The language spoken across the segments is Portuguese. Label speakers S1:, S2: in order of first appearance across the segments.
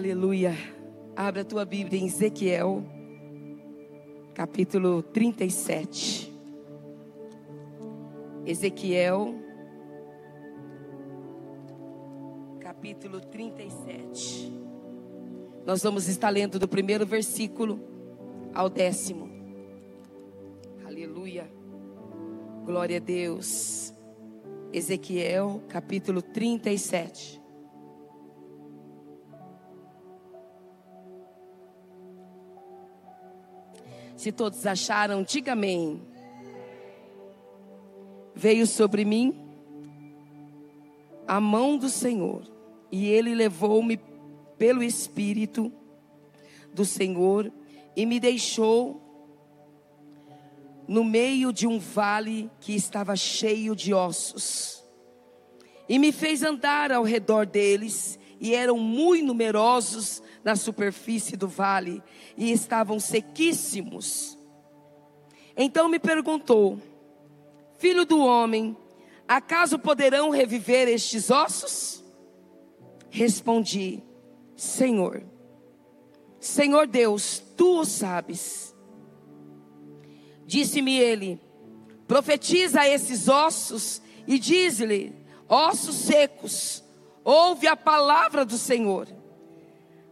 S1: Aleluia. Abra a tua Bíblia em Ezequiel, capítulo 37. Ezequiel, capítulo 37. Nós vamos estar lendo do primeiro versículo ao décimo. Aleluia. Glória a Deus. Ezequiel, capítulo 37. Se todos acharam, diga amém. Veio sobre mim a mão do Senhor, e ele levou-me pelo Espírito do Senhor e me deixou no meio de um vale que estava cheio de ossos. E me fez andar ao redor deles, e eram muito numerosos na superfície do vale e estavam sequíssimos. Então me perguntou: Filho do homem, acaso poderão reviver estes ossos? Respondi: Senhor, Senhor Deus, tu o sabes. Disse-me ele: Profetiza esses ossos e diz-lhe: Ossos secos, ouve a palavra do Senhor.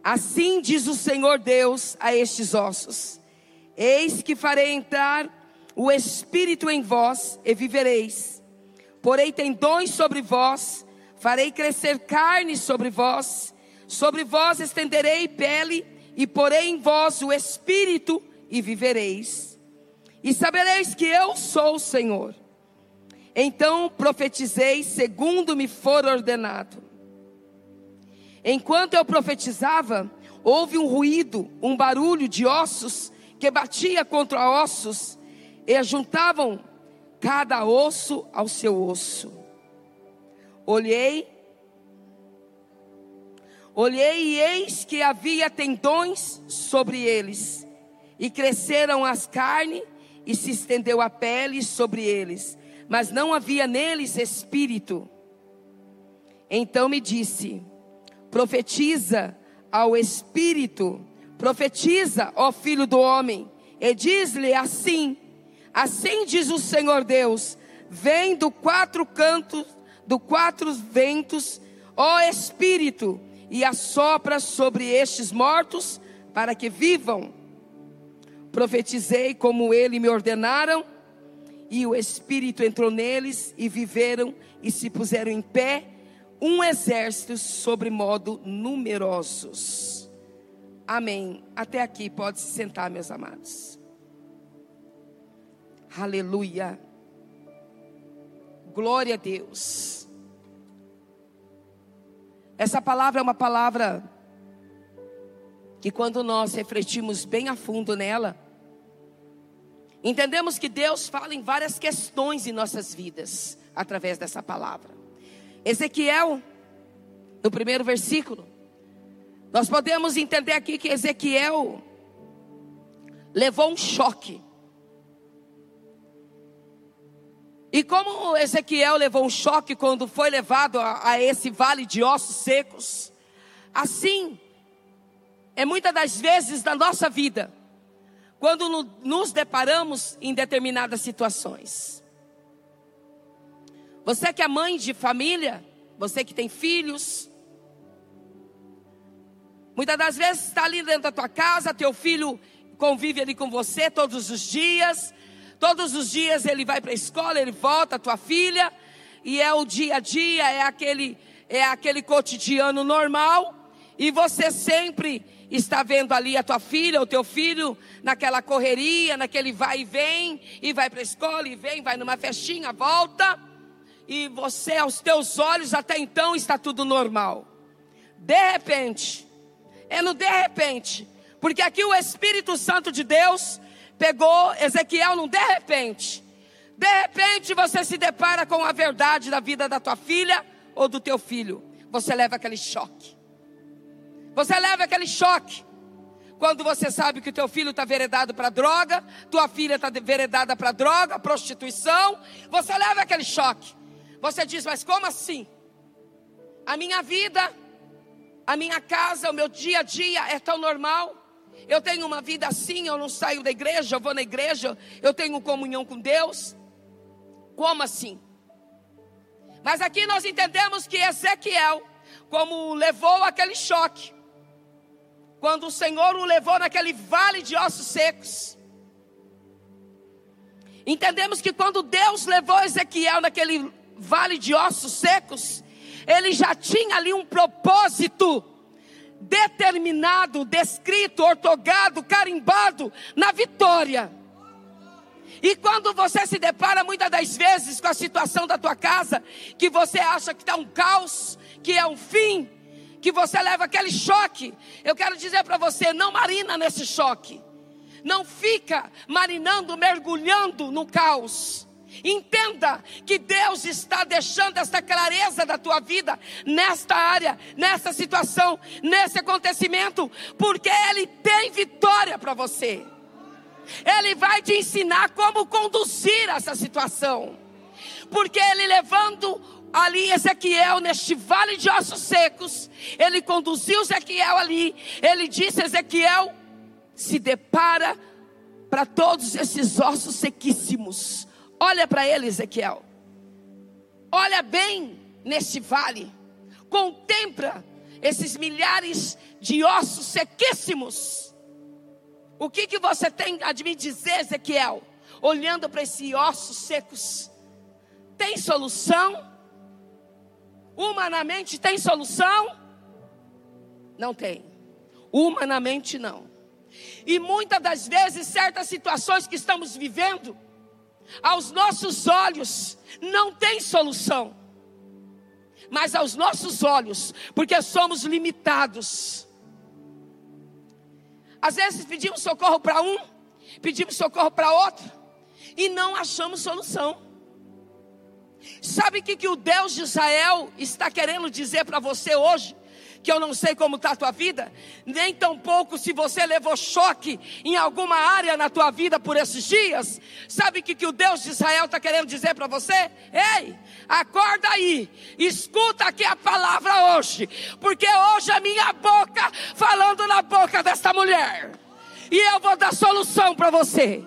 S1: Assim diz o Senhor Deus a estes ossos: Eis que farei entrar o espírito em vós e vivereis. Porei tendões sobre vós, farei crescer carne sobre vós, sobre vós estenderei pele e porei em vós o espírito e vivereis. E sabereis que eu sou o Senhor. Então profetizei segundo me for ordenado. Enquanto eu profetizava, houve um ruído, um barulho de ossos que batia contra ossos e juntavam cada osso ao seu osso. Olhei, olhei e eis que havia tendões sobre eles, e cresceram as carnes, e se estendeu a pele sobre eles, mas não havia neles espírito. Então me disse: profetiza ao Espírito, profetiza, ó Filho do Homem, e diz-lhe assim: Assim diz o Senhor Deus: Vem do quatro cantos, do quatro ventos, ó Espírito, e assopra sobre estes mortos, para que vivam. Profetizei como ele me ordenaram, e o Espírito entrou neles, e viveram, e se puseram em pé, um exército sobre modo numerosos. Amém. Até aqui, pode se sentar, meus amados. Aleluia. Glória a Deus. Essa palavra é uma palavra que, quando nós refletimos bem a fundo nela, entendemos que Deus fala em várias questões em nossas vidas através dessa palavra. Ezequiel, no primeiro versículo, nós podemos entender aqui que Ezequiel levou um choque. E como Ezequiel levou um choque quando foi levado a, a esse vale de ossos secos, assim é muitas das vezes na nossa vida, quando no, nos deparamos em determinadas situações. Você que é mãe de família, você que tem filhos, muitas das vezes está ali dentro da tua casa, teu filho convive ali com você todos os dias, todos os dias ele vai para a escola, ele volta, tua filha, e é o dia a dia, é aquele, é aquele cotidiano normal, e você sempre está vendo ali a tua filha, o teu filho, naquela correria, naquele vai e vem, e vai para a escola, e vem, vai numa festinha, volta e você, aos teus olhos, até então está tudo normal. De repente, é no de repente, porque aqui o Espírito Santo de Deus pegou Ezequiel num de repente. De repente você se depara com a verdade da vida da tua filha ou do teu filho. Você leva aquele choque. Você leva aquele choque. Quando você sabe que o teu filho está veredado para droga, tua filha está veredada para droga, prostituição, você leva aquele choque. Você diz, mas como assim? A minha vida, a minha casa, o meu dia a dia é tão normal. Eu tenho uma vida assim, eu não saio da igreja, eu vou na igreja, eu tenho comunhão com Deus. Como assim? Mas aqui nós entendemos que Ezequiel, como levou aquele choque, quando o Senhor o levou naquele vale de ossos secos, entendemos que quando Deus levou Ezequiel naquele vale de ossos secos, ele já tinha ali um propósito determinado, descrito, ortogado, carimbado na vitória. E quando você se depara muitas das vezes com a situação da tua casa, que você acha que está um caos, que é um fim, que você leva aquele choque, eu quero dizer para você: não marina nesse choque, não fica marinando, mergulhando no caos. Entenda que Deus está deixando esta clareza da tua vida, nesta área, nessa situação, nesse acontecimento, porque Ele tem vitória para você. Ele vai te ensinar como conduzir essa situação, porque Ele levando ali Ezequiel neste vale de ossos secos, ele conduziu Ezequiel ali, ele disse: Ezequiel, se depara para todos esses ossos sequíssimos Olha para ele, Ezequiel. Olha bem nesse vale. Contempla esses milhares de ossos sequíssimos. O que, que você tem a me dizer, Ezequiel? Olhando para esses ossos secos. Tem solução? Humanamente tem solução? Não tem. Humanamente não. E muitas das vezes, certas situações que estamos vivendo, aos nossos olhos não tem solução. Mas aos nossos olhos, porque somos limitados. Às vezes pedimos socorro para um, pedimos socorro para outro, e não achamos solução. Sabe o que, que o Deus de Israel está querendo dizer para você hoje? Que eu não sei como está a tua vida, nem tampouco se você levou choque em alguma área na tua vida por esses dias. Sabe o que, que o Deus de Israel está querendo dizer para você? Ei, acorda aí, escuta aqui a palavra hoje, porque hoje é minha boca falando na boca desta mulher, e eu vou dar solução para você.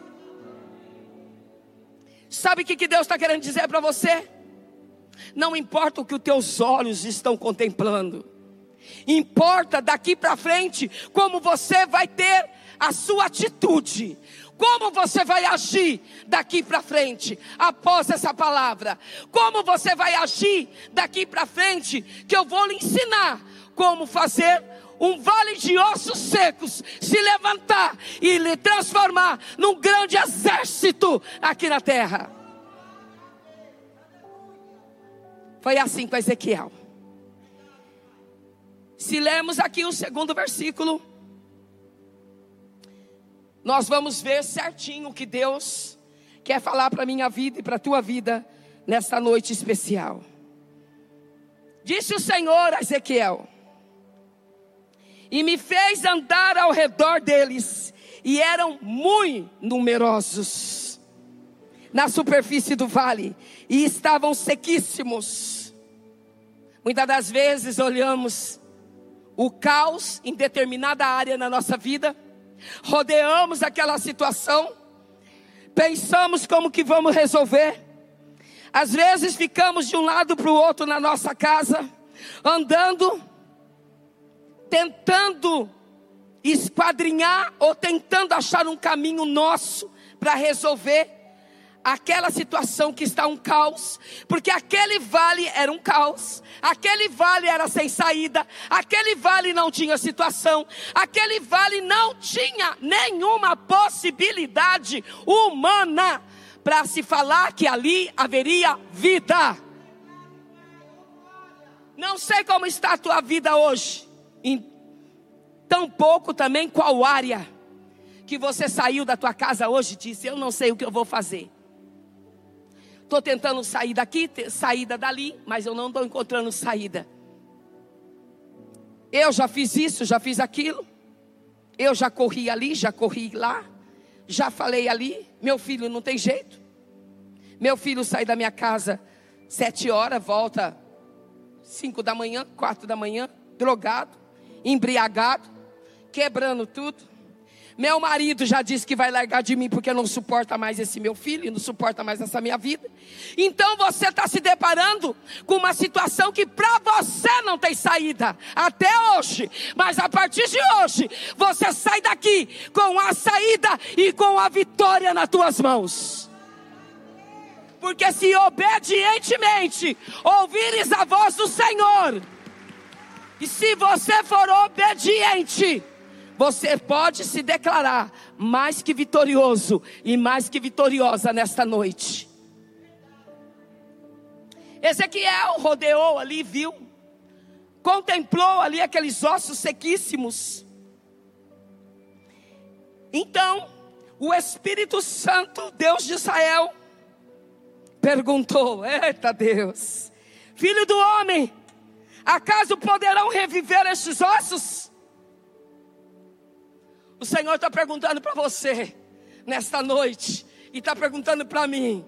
S1: Sabe o que, que Deus está querendo dizer para você? Não importa o que os teus olhos estão contemplando, Importa daqui para frente como você vai ter a sua atitude. Como você vai agir daqui para frente após essa palavra? Como você vai agir daqui para frente? Que eu vou lhe ensinar como fazer um vale de ossos secos se levantar e lhe transformar num grande exército aqui na terra. Foi assim com Ezequiel. Se lermos aqui o segundo versículo, nós vamos ver certinho o que Deus quer falar para a minha vida e para a tua vida nesta noite especial. Disse o Senhor a Ezequiel, e me fez andar ao redor deles, e eram muito numerosos na superfície do vale, e estavam sequíssimos. Muitas das vezes olhamos o caos em determinada área na nossa vida, rodeamos aquela situação, pensamos como que vamos resolver. Às vezes ficamos de um lado para o outro na nossa casa, andando, tentando esquadrinhar ou tentando achar um caminho nosso para resolver aquela situação que está um caos, porque aquele vale era um caos, aquele vale era sem saída, aquele vale não tinha situação, aquele vale não tinha nenhuma possibilidade humana para se falar que ali haveria vida. Não sei como está a tua vida hoje, em tão pouco também qual área que você saiu da tua casa hoje e disse: Eu não sei o que eu vou fazer. Estou tentando sair daqui, saída dali, mas eu não estou encontrando saída. Eu já fiz isso, já fiz aquilo. Eu já corri ali, já corri lá. Já falei ali. Meu filho não tem jeito. Meu filho sai da minha casa sete horas, volta cinco da manhã, quatro da manhã, drogado. embriagado, quebrando tudo. Meu marido já disse que vai largar de mim porque não suporta mais esse meu filho, e não suporta mais essa minha vida. Então você está se deparando com uma situação que para você não tem saída até hoje, mas a partir de hoje você sai daqui com a saída e com a vitória nas tuas mãos. Porque se obedientemente ouvires a voz do Senhor, e se você for obediente, você pode se declarar mais que vitorioso e mais que vitoriosa nesta noite. Ezequiel rodeou ali, viu, contemplou ali aqueles ossos sequíssimos. Então, o Espírito Santo, Deus de Israel, perguntou: Eita Deus, filho do homem, acaso poderão reviver estes ossos? O Senhor está perguntando para você nesta noite e está perguntando para mim: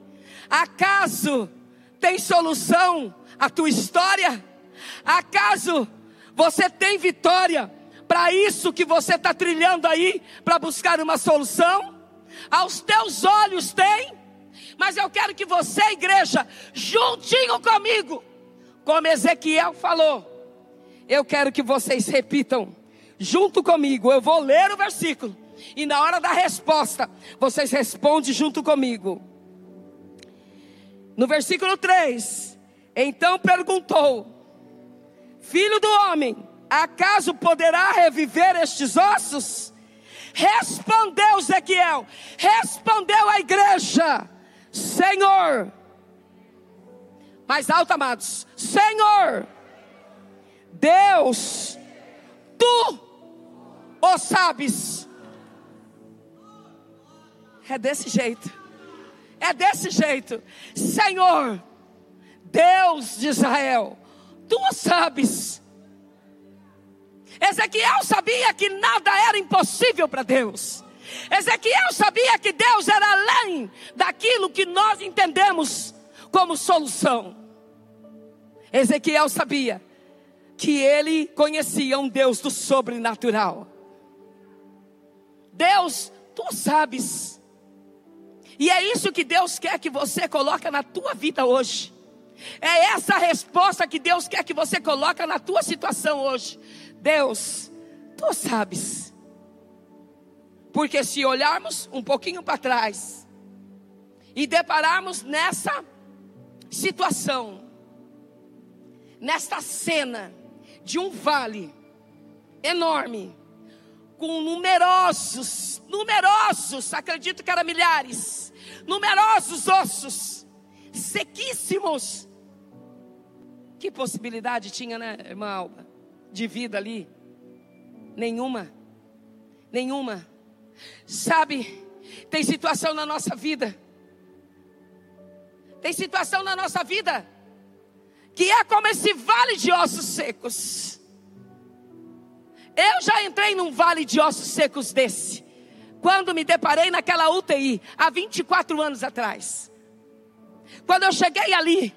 S1: acaso tem solução a tua história? Acaso você tem vitória para isso que você está trilhando aí para buscar uma solução? Aos teus olhos tem, mas eu quero que você, igreja, juntinho comigo, como Ezequiel falou, eu quero que vocês repitam junto comigo. Eu vou ler o versículo. E na hora da resposta, vocês respondem junto comigo. No versículo 3: Então perguntou: Filho do homem, acaso poderá reviver estes ossos? Respondeu Ezequiel, respondeu a igreja: Senhor, mais alto, amados, Senhor, Deus, tu ou sabes? É desse jeito. É desse jeito. Senhor, Deus de Israel, tu sabes. Ezequiel sabia que nada era impossível para Deus. Ezequiel sabia que Deus era além daquilo que nós entendemos como solução. Ezequiel sabia que ele conhecia um Deus do sobrenatural. Deus, tu sabes. E é isso que Deus quer que você coloque na tua vida hoje. É essa resposta que Deus quer que você coloque na tua situação hoje. Deus, tu sabes. Porque se olharmos um pouquinho para trás e depararmos nessa situação, nesta cena de um vale enorme, com numerosos, numerosos, acredito que eram milhares, numerosos ossos, sequíssimos. Que possibilidade tinha, né, irmã Alba, de vida ali? Nenhuma, nenhuma. Sabe, tem situação na nossa vida, tem situação na nossa vida, que é como esse vale de ossos secos. Eu já entrei num vale de ossos secos desse. Quando me deparei naquela UTI, há 24 anos atrás. Quando eu cheguei ali,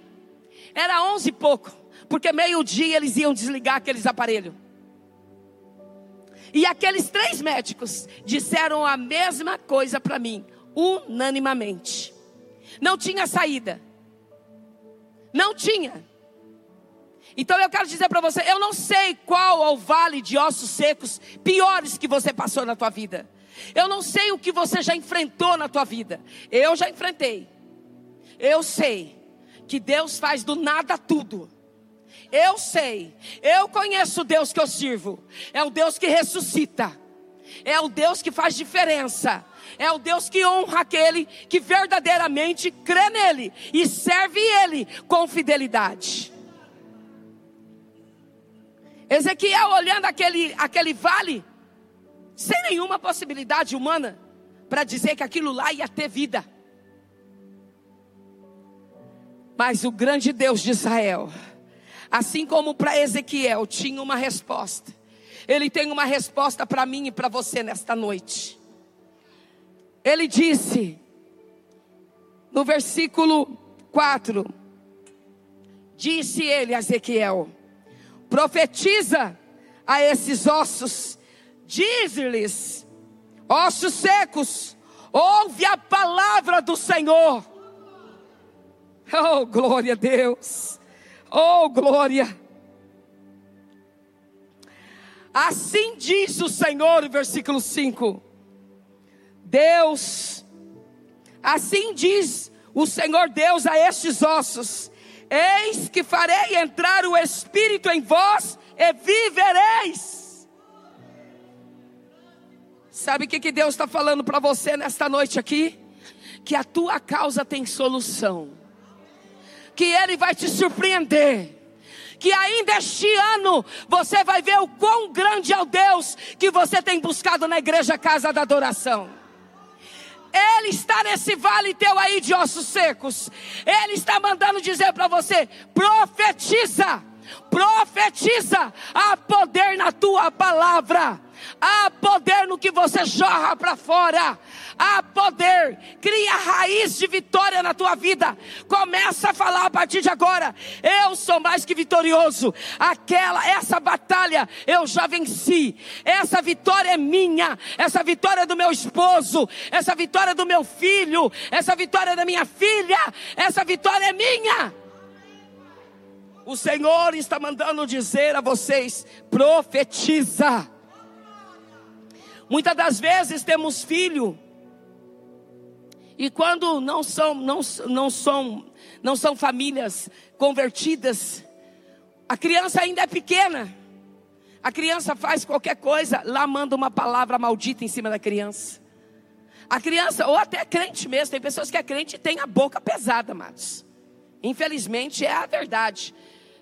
S1: era 11 e pouco, porque meio-dia eles iam desligar aqueles aparelhos. E aqueles três médicos disseram a mesma coisa para mim, unanimamente. Não tinha saída. Não tinha. Então eu quero dizer para você, eu não sei qual é o vale de ossos secos piores que você passou na tua vida. Eu não sei o que você já enfrentou na tua vida. Eu já enfrentei. Eu sei que Deus faz do nada tudo. Eu sei. Eu conheço o Deus que eu sirvo. É o Deus que ressuscita. É o Deus que faz diferença. É o Deus que honra aquele que verdadeiramente crê nele e serve ele com fidelidade. Ezequiel olhando aquele, aquele vale, sem nenhuma possibilidade humana, para dizer que aquilo lá ia ter vida. Mas o grande Deus de Israel, assim como para Ezequiel tinha uma resposta, ele tem uma resposta para mim e para você nesta noite. Ele disse, no versículo 4, disse ele a Ezequiel: profetiza a esses ossos, diz-lhes: ossos secos, ouve a palavra do Senhor. Oh, glória a Deus! Oh, glória! Assim diz o Senhor, versículo 5. Deus, assim diz o Senhor Deus a estes ossos: Eis que farei entrar o Espírito em vós e vivereis. Sabe o que, que Deus está falando para você nesta noite aqui? Que a tua causa tem solução, que Ele vai te surpreender que ainda este ano você vai ver o quão grande é o Deus que você tem buscado na igreja Casa da Adoração. Ele está nesse vale teu aí de ossos secos. Ele está mandando dizer para você: profetiza, profetiza, há poder na tua palavra. Há poder no que você jorra para fora. Há poder. Cria raiz de vitória na tua vida. Começa a falar a partir de agora. Eu sou mais que vitorioso. Aquela, essa batalha eu já venci. Essa vitória é minha. Essa vitória é do meu esposo. Essa vitória é do meu filho. Essa vitória é da minha filha. Essa vitória é minha. O Senhor está mandando dizer a vocês: profetiza Muitas das vezes temos filho e quando não são, não, não são, não são famílias convertidas, a criança ainda é pequena. A criança faz qualquer coisa, lá manda uma palavra maldita em cima da criança. A criança, ou até crente mesmo, tem pessoas que é crente e tem a boca pesada, amados. Infelizmente é a verdade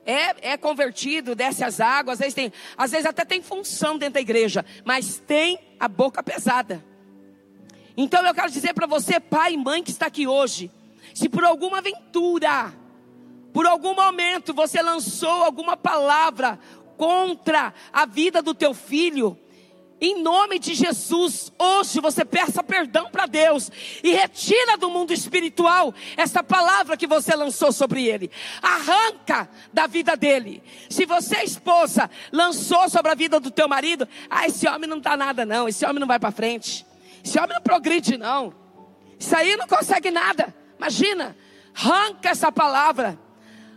S1: é, é convertido, desce as águas, às vezes, tem, às vezes até tem função dentro da igreja, mas tem a boca pesada. Então eu quero dizer para você, pai e mãe que está aqui hoje, se por alguma aventura, por algum momento você lançou alguma palavra contra a vida do teu filho, em nome de Jesus, hoje você peça perdão para Deus e retira do mundo espiritual essa palavra que você lançou sobre ele. Arranca da vida dele. Se você, esposa, lançou sobre a vida do teu marido, ah, esse homem não dá nada não, esse homem não vai para frente. Esse homem não progride não. Isso aí não consegue nada. Imagina, arranca essa palavra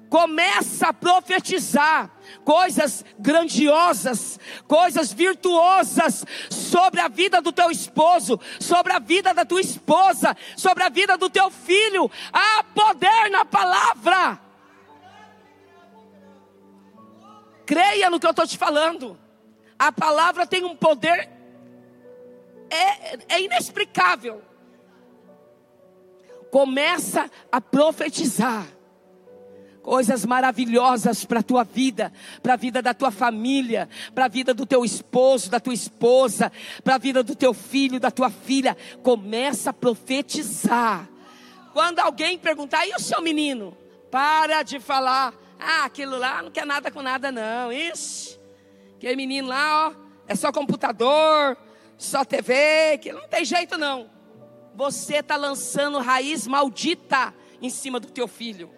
S1: começa a profetizar coisas grandiosas, coisas virtuosas sobre a vida do teu esposo, sobre a vida da tua esposa, sobre a vida do teu filho. Há poder na palavra. Creia no que eu estou te falando. A palavra tem um poder é, é inexplicável. Começa a profetizar coisas maravilhosas para a tua vida, para a vida da tua família, para a vida do teu esposo, da tua esposa, para a vida do teu filho, da tua filha. Começa a profetizar. Quando alguém perguntar, e o seu menino? Para de falar, ah, aquilo lá não quer nada com nada, não. Ixi, aquele menino lá, ó, é só computador, só TV, que não tem jeito não. Você está lançando raiz maldita em cima do teu filho.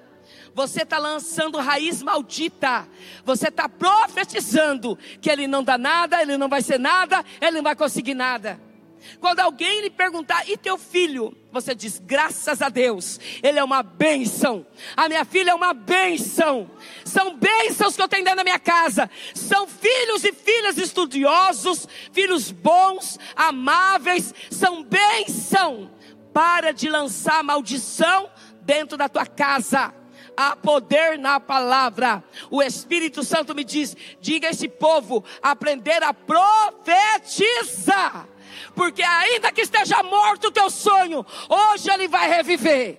S1: Você está lançando raiz maldita. Você está profetizando que ele não dá nada, ele não vai ser nada, ele não vai conseguir nada. Quando alguém lhe perguntar, e teu filho? Você diz, graças a Deus, ele é uma bênção. A minha filha é uma bênção. São bênçãos que eu tenho dentro da minha casa. São filhos e filhas estudiosos, filhos bons, amáveis. São bênção. Para de lançar maldição dentro da tua casa há poder na palavra. O Espírito Santo me diz: diga a esse povo aprender a profetizar. Porque ainda que esteja morto o teu sonho, hoje ele vai reviver.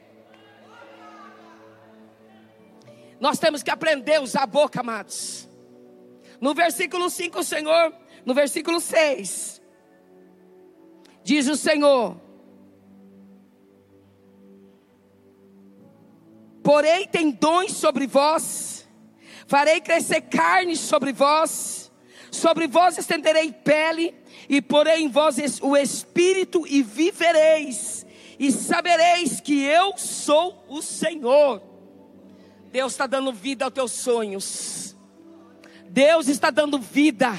S1: Nós temos que aprender a usar a boca, amados. No versículo 5, o Senhor, no versículo 6, diz o Senhor: Porei tendões sobre vós, farei crescer carne sobre vós, sobre vós estenderei pele, e porei em vós o espírito, e vivereis, e sabereis que eu sou o Senhor. Deus está dando vida aos teus sonhos, Deus está dando vida,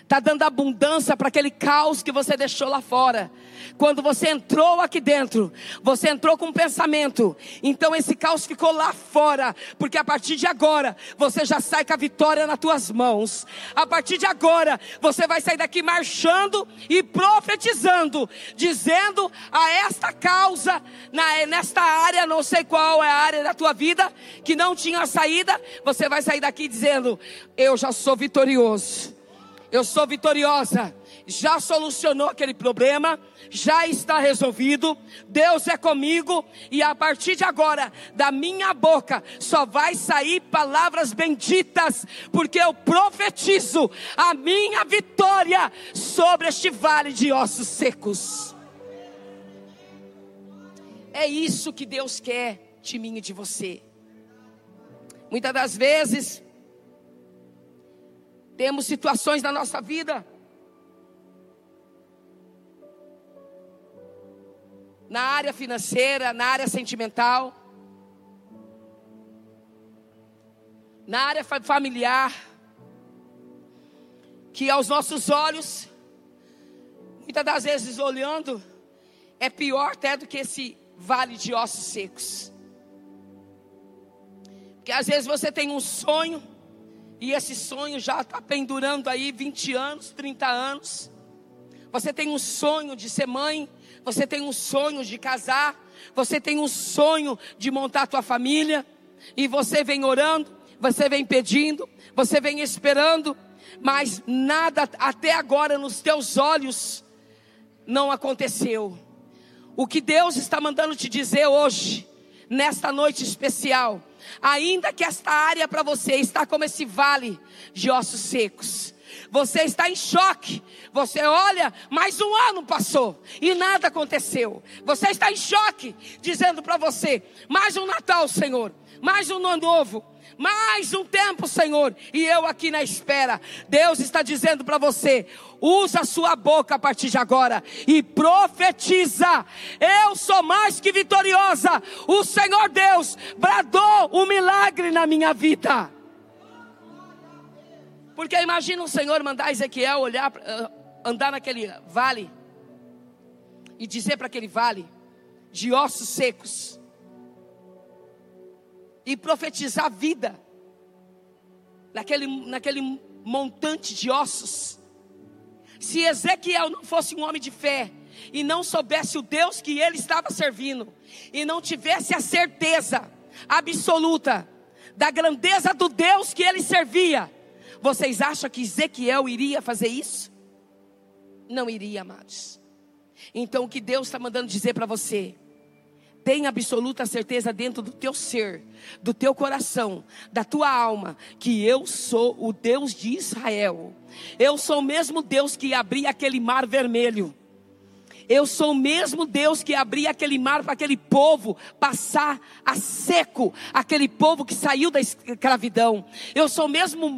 S1: está dando abundância para aquele caos que você deixou lá fora. Quando você entrou aqui dentro, você entrou com um pensamento, então esse caos ficou lá fora, porque a partir de agora você já sai com a vitória nas tuas mãos. A partir de agora você vai sair daqui marchando e profetizando, dizendo a esta causa, na, nesta área, não sei qual é a área da tua vida, que não tinha saída, você vai sair daqui dizendo: Eu já sou vitorioso, eu sou vitoriosa já solucionou aquele problema, já está resolvido, Deus é comigo e a partir de agora, da minha boca, só vai sair palavras benditas, porque eu profetizo a minha vitória sobre este vale de ossos secos. É isso que Deus quer de mim e de você. Muitas das vezes, temos situações na nossa vida na área financeira, na área sentimental, na área familiar, que aos nossos olhos, muitas das vezes olhando, é pior até do que esse vale de ossos secos. Porque às vezes você tem um sonho, e esse sonho já está pendurando aí 20 anos, 30 anos. Você tem um sonho de ser mãe, você tem um sonho de casar, você tem um sonho de montar a tua família, e você vem orando, você vem pedindo, você vem esperando, mas nada até agora nos teus olhos não aconteceu. O que Deus está mandando te dizer hoje, nesta noite especial, ainda que esta área para você está como esse vale de ossos secos, você está em choque. Você olha, mais um ano passou e nada aconteceu. Você está em choque, dizendo para você: mais um Natal, Senhor, mais um ano novo, mais um tempo, Senhor, e eu aqui na espera. Deus está dizendo para você: usa a sua boca a partir de agora e profetiza. Eu sou mais que vitoriosa. O Senhor Deus bradou um milagre na minha vida. Porque imagina o Senhor mandar Ezequiel olhar, uh, andar naquele vale e dizer para aquele vale de ossos secos e profetizar vida naquele, naquele montante de ossos. Se Ezequiel não fosse um homem de fé e não soubesse o Deus que ele estava servindo e não tivesse a certeza absoluta da grandeza do Deus que ele servia, vocês acham que Ezequiel iria fazer isso? Não iria, amados. Então o que Deus está mandando dizer para você? Tenha absoluta certeza dentro do teu ser, do teu coração, da tua alma, que eu sou o Deus de Israel. Eu sou o mesmo Deus que abria aquele mar vermelho. Eu sou o mesmo Deus que abria aquele mar para aquele povo passar a seco, aquele povo que saiu da escravidão. Eu sou o mesmo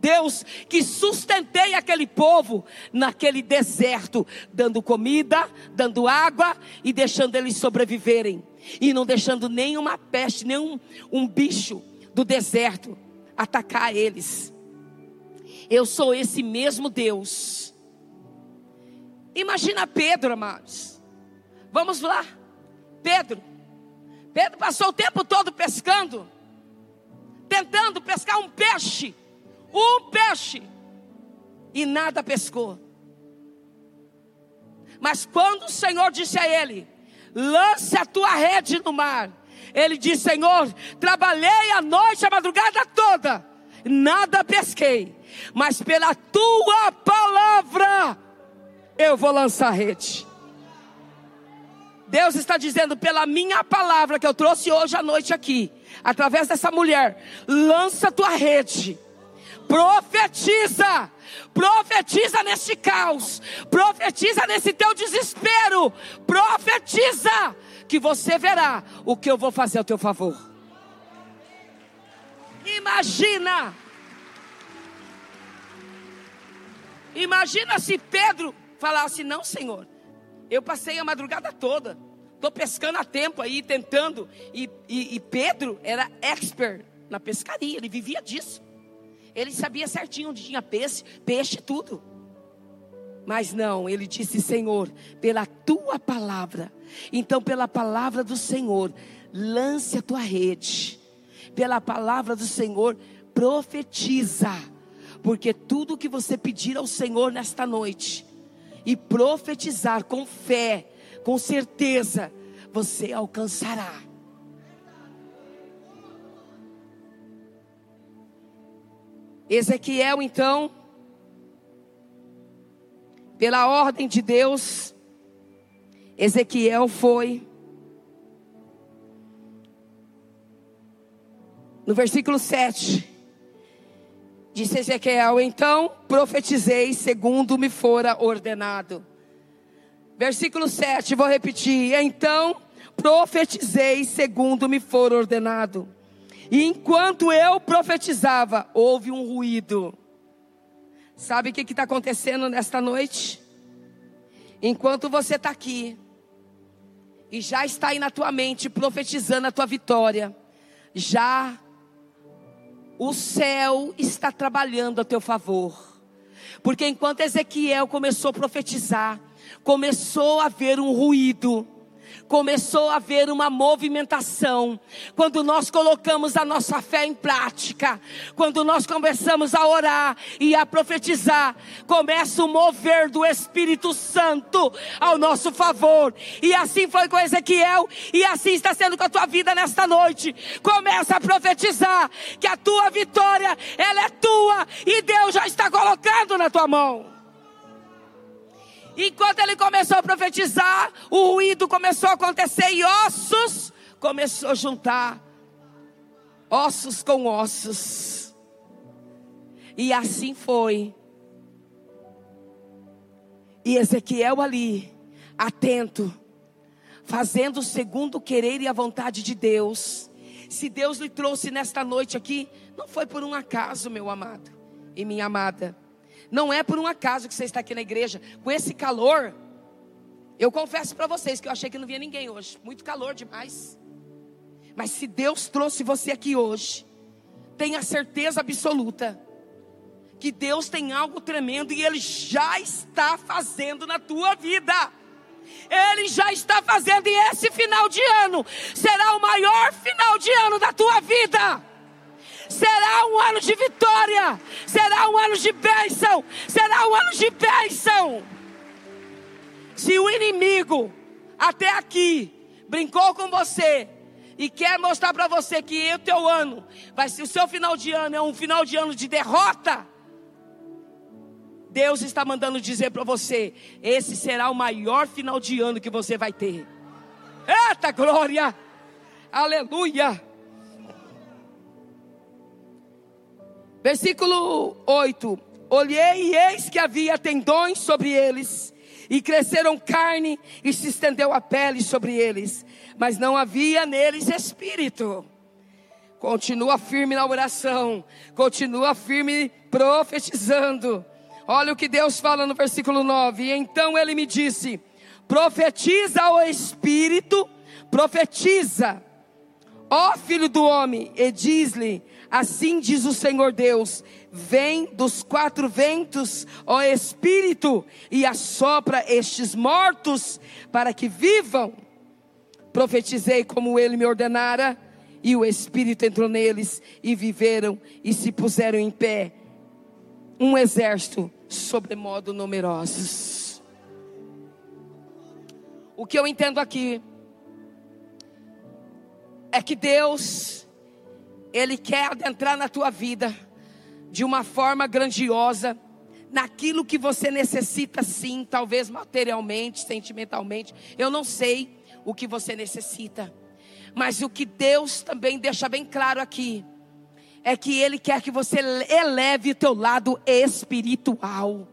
S1: Deus que sustentei aquele povo naquele deserto, dando comida, dando água e deixando eles sobreviverem. E não deixando nenhuma peste, nenhum um bicho do deserto atacar eles. Eu sou esse mesmo Deus Imagina Pedro, amados. Vamos lá. Pedro. Pedro passou o tempo todo pescando, tentando pescar um peixe. Um peixe. E nada pescou. Mas quando o Senhor disse a ele: lance a tua rede no mar. Ele disse: Senhor, trabalhei a noite, a madrugada toda, nada pesquei, mas pela tua palavra eu vou lançar rede. Deus está dizendo pela minha palavra que eu trouxe hoje à noite aqui, através dessa mulher, lança tua rede. Profetiza, profetiza neste caos, profetiza nesse teu desespero, profetiza que você verá o que eu vou fazer ao teu favor. Imagina, imagina se Pedro falasse: Não, Senhor, eu passei a madrugada toda, estou pescando a tempo aí, tentando. E, e, e Pedro era expert na pescaria, ele vivia disso. Ele sabia certinho onde tinha peixe, peixe tudo. Mas não, ele disse: Senhor, pela tua palavra. Então, pela palavra do Senhor, lance a tua rede. Pela palavra do Senhor, profetiza. Porque tudo que você pedir ao Senhor nesta noite e profetizar com fé, com certeza, você alcançará. Ezequiel, então, pela ordem de Deus, Ezequiel foi. No versículo 7, disse Ezequiel: Então profetizei segundo me fora ordenado. Versículo 7, vou repetir. Então profetizei segundo me for ordenado. E enquanto eu profetizava, houve um ruído. Sabe o que está acontecendo nesta noite? Enquanto você está aqui, e já está aí na tua mente profetizando a tua vitória, já o céu está trabalhando a teu favor. Porque enquanto Ezequiel começou a profetizar, começou a haver um ruído começou a haver uma movimentação. Quando nós colocamos a nossa fé em prática, quando nós começamos a orar e a profetizar, começa o mover do Espírito Santo ao nosso favor. E assim foi com Ezequiel, e assim está sendo com a tua vida nesta noite. Começa a profetizar que a tua vitória, ela é tua e Deus já está colocando na tua mão. Enquanto ele começou a profetizar, o ruído começou a acontecer e ossos começou a juntar ossos com ossos. E assim foi. E Ezequiel ali, atento, fazendo segundo o querer e a vontade de Deus. Se Deus lhe trouxe nesta noite aqui, não foi por um acaso, meu amado e minha amada. Não é por um acaso que você está aqui na igreja com esse calor. Eu confesso para vocês que eu achei que não via ninguém hoje. Muito calor demais. Mas se Deus trouxe você aqui hoje, tenha certeza absoluta que Deus tem algo tremendo e Ele já está fazendo na tua vida. Ele já está fazendo e esse final de ano será o maior final de ano da tua vida. Será um ano de vitória. Será um ano de bênção. Será um ano de bênção. Se o inimigo até aqui brincou com você e quer mostrar para você que o teu ano vai ser o seu final de ano é um final de ano de derrota. Deus está mandando dizer para você: esse será o maior final de ano que você vai ter. Eita glória! Aleluia! Versículo 8: Olhei e eis que havia tendões sobre eles, e cresceram carne, e se estendeu a pele sobre eles, mas não havia neles espírito. Continua firme na oração, continua firme profetizando. Olha o que Deus fala no versículo 9: e Então ele me disse: Profetiza ao espírito, profetiza, ó filho do homem, e diz-lhe: Assim diz o Senhor Deus: Vem dos quatro ventos, ó Espírito, e assopra estes mortos para que vivam. Profetizei como ele me ordenara, e o Espírito entrou neles, e viveram e se puseram em pé. Um exército sobremodo numerosos. O que eu entendo aqui é que Deus ele quer adentrar na tua vida de uma forma grandiosa, naquilo que você necessita sim, talvez materialmente, sentimentalmente. Eu não sei o que você necessita. Mas o que Deus também deixa bem claro aqui é que ele quer que você eleve o teu lado espiritual.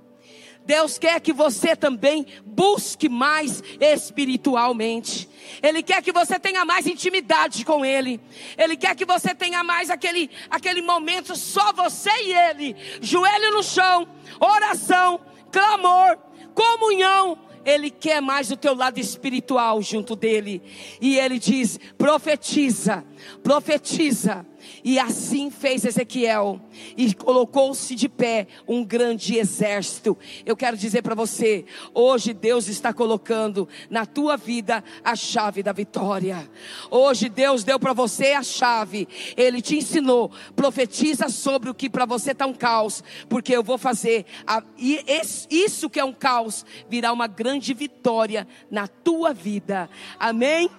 S1: Deus quer que você também busque mais espiritualmente. Ele quer que você tenha mais intimidade com Ele. Ele quer que você tenha mais aquele, aquele momento só você e Ele. Joelho no chão, oração, clamor, comunhão. Ele quer mais o teu lado espiritual junto dele. E ele diz: profetiza, profetiza E assim fez Ezequiel. E colocou-se de pé um grande exército. Eu quero dizer para você: hoje Deus está colocando na tua vida a chave da vitória. Hoje Deus deu para você a chave. Ele te ensinou. Profetiza sobre o que para você está um caos. Porque eu vou fazer. A, e isso que é um caos virá uma grande vitória na tua vida. Amém?